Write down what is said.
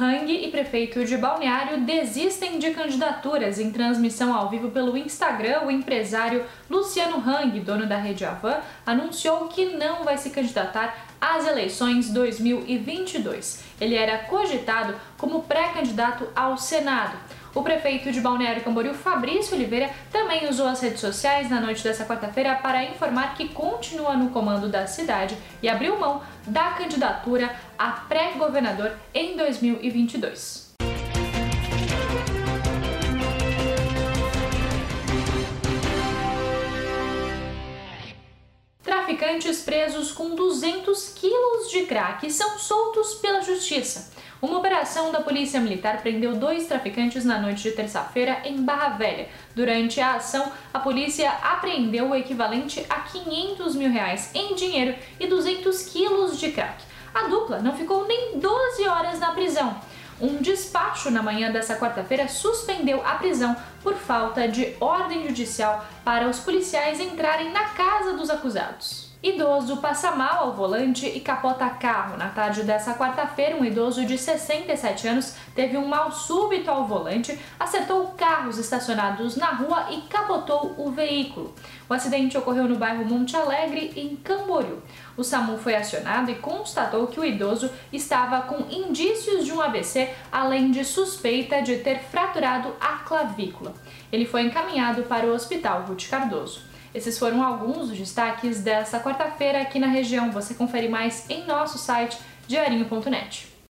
Hang e prefeito de Balneário desistem de candidaturas. Em transmissão ao vivo pelo Instagram, o empresário Luciano Hang, dono da rede Avan, anunciou que não vai se candidatar às eleições 2022. Ele era cogitado como pré-candidato ao Senado. O prefeito de Balneário Camboriú, Fabrício Oliveira, também usou as redes sociais na noite dessa quarta-feira para informar que continua no comando da cidade e abriu mão da candidatura a pré-governador em 2022. Traficantes presos com 200 quilos de crack são soltos pela justiça. Uma operação da Polícia Militar prendeu dois traficantes na noite de terça-feira em Barra Velha. Durante a ação, a polícia apreendeu o equivalente a 500 mil reais em dinheiro e 200 quilos de crack. A dupla não ficou nem 12 horas na prisão. Um despacho na manhã dessa quarta-feira suspendeu a prisão por falta de ordem judicial para os policiais entrarem na casa dos acusados. Idoso passa mal ao volante e capota carro. Na tarde dessa quarta-feira, um idoso de 67 anos teve um mal súbito ao volante, acertou carros estacionados na rua e capotou o veículo. O acidente ocorreu no bairro Monte Alegre, em Camboriú. O SAMU foi acionado e constatou que o idoso estava com indícios de um AVC, além de suspeita de ter fraturado a clavícula. Ele foi encaminhado para o Hospital Ruth Cardoso. Esses foram alguns dos destaques desta quarta-feira aqui na região. Você confere mais em nosso site diarinho.net.